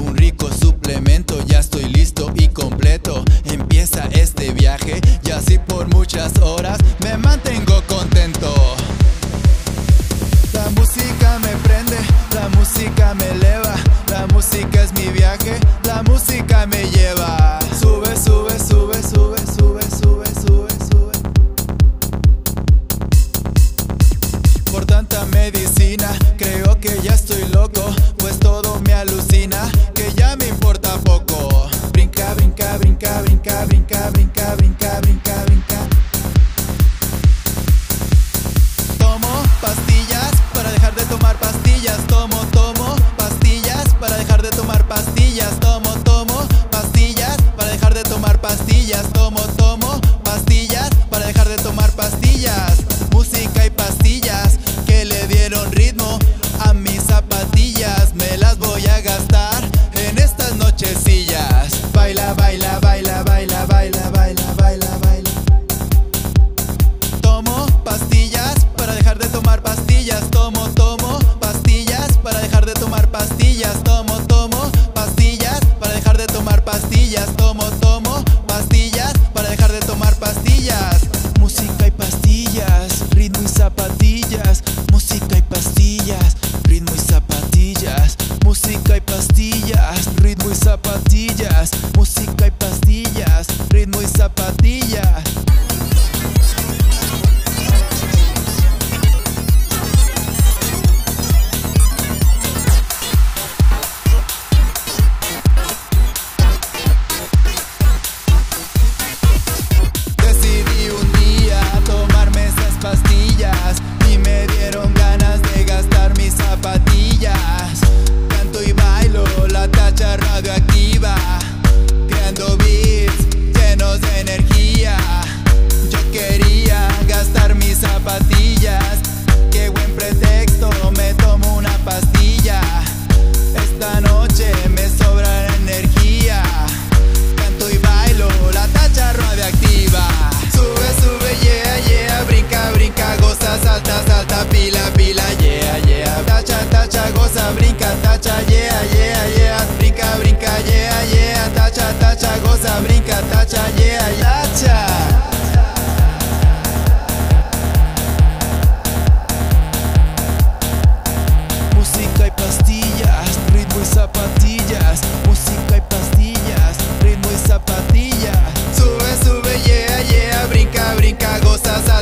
un rico suplemento, ya estoy listo y completo. Empieza este viaje y así por muchas horas me mantengo contento. La música me prende, la música me eleva, la música es mi viaje, la música me lleva. Pastillas. Música y pastillas, ritmo y zapatillas. Música y pastillas, ritmo y zapatillas. Zapatillas, buen pretexto, me tomo una pastilla. Esta noche me sobra la energía. Canto y bailo la tacha radioactiva. Sube, sube, yeah, yeah. Brinca, brinca, goza, salta, salta, pila, pila, yeah, yeah. Tacha, tacha, goza, brinca, tacha,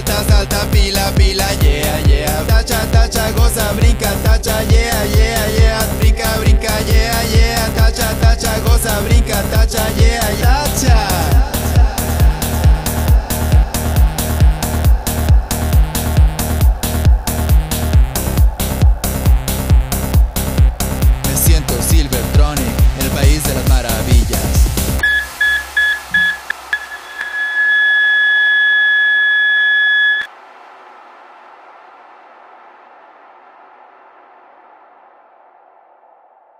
salta, salta, pila, pila, yeah, yeah. Tacha, tacha, goza, brinca, tacha, yeah, yeah, yeah. Brinca, brinca, yeah, yeah. Tacha, tacha, goza, brinca, tacha, yeah, yeah. Tacha.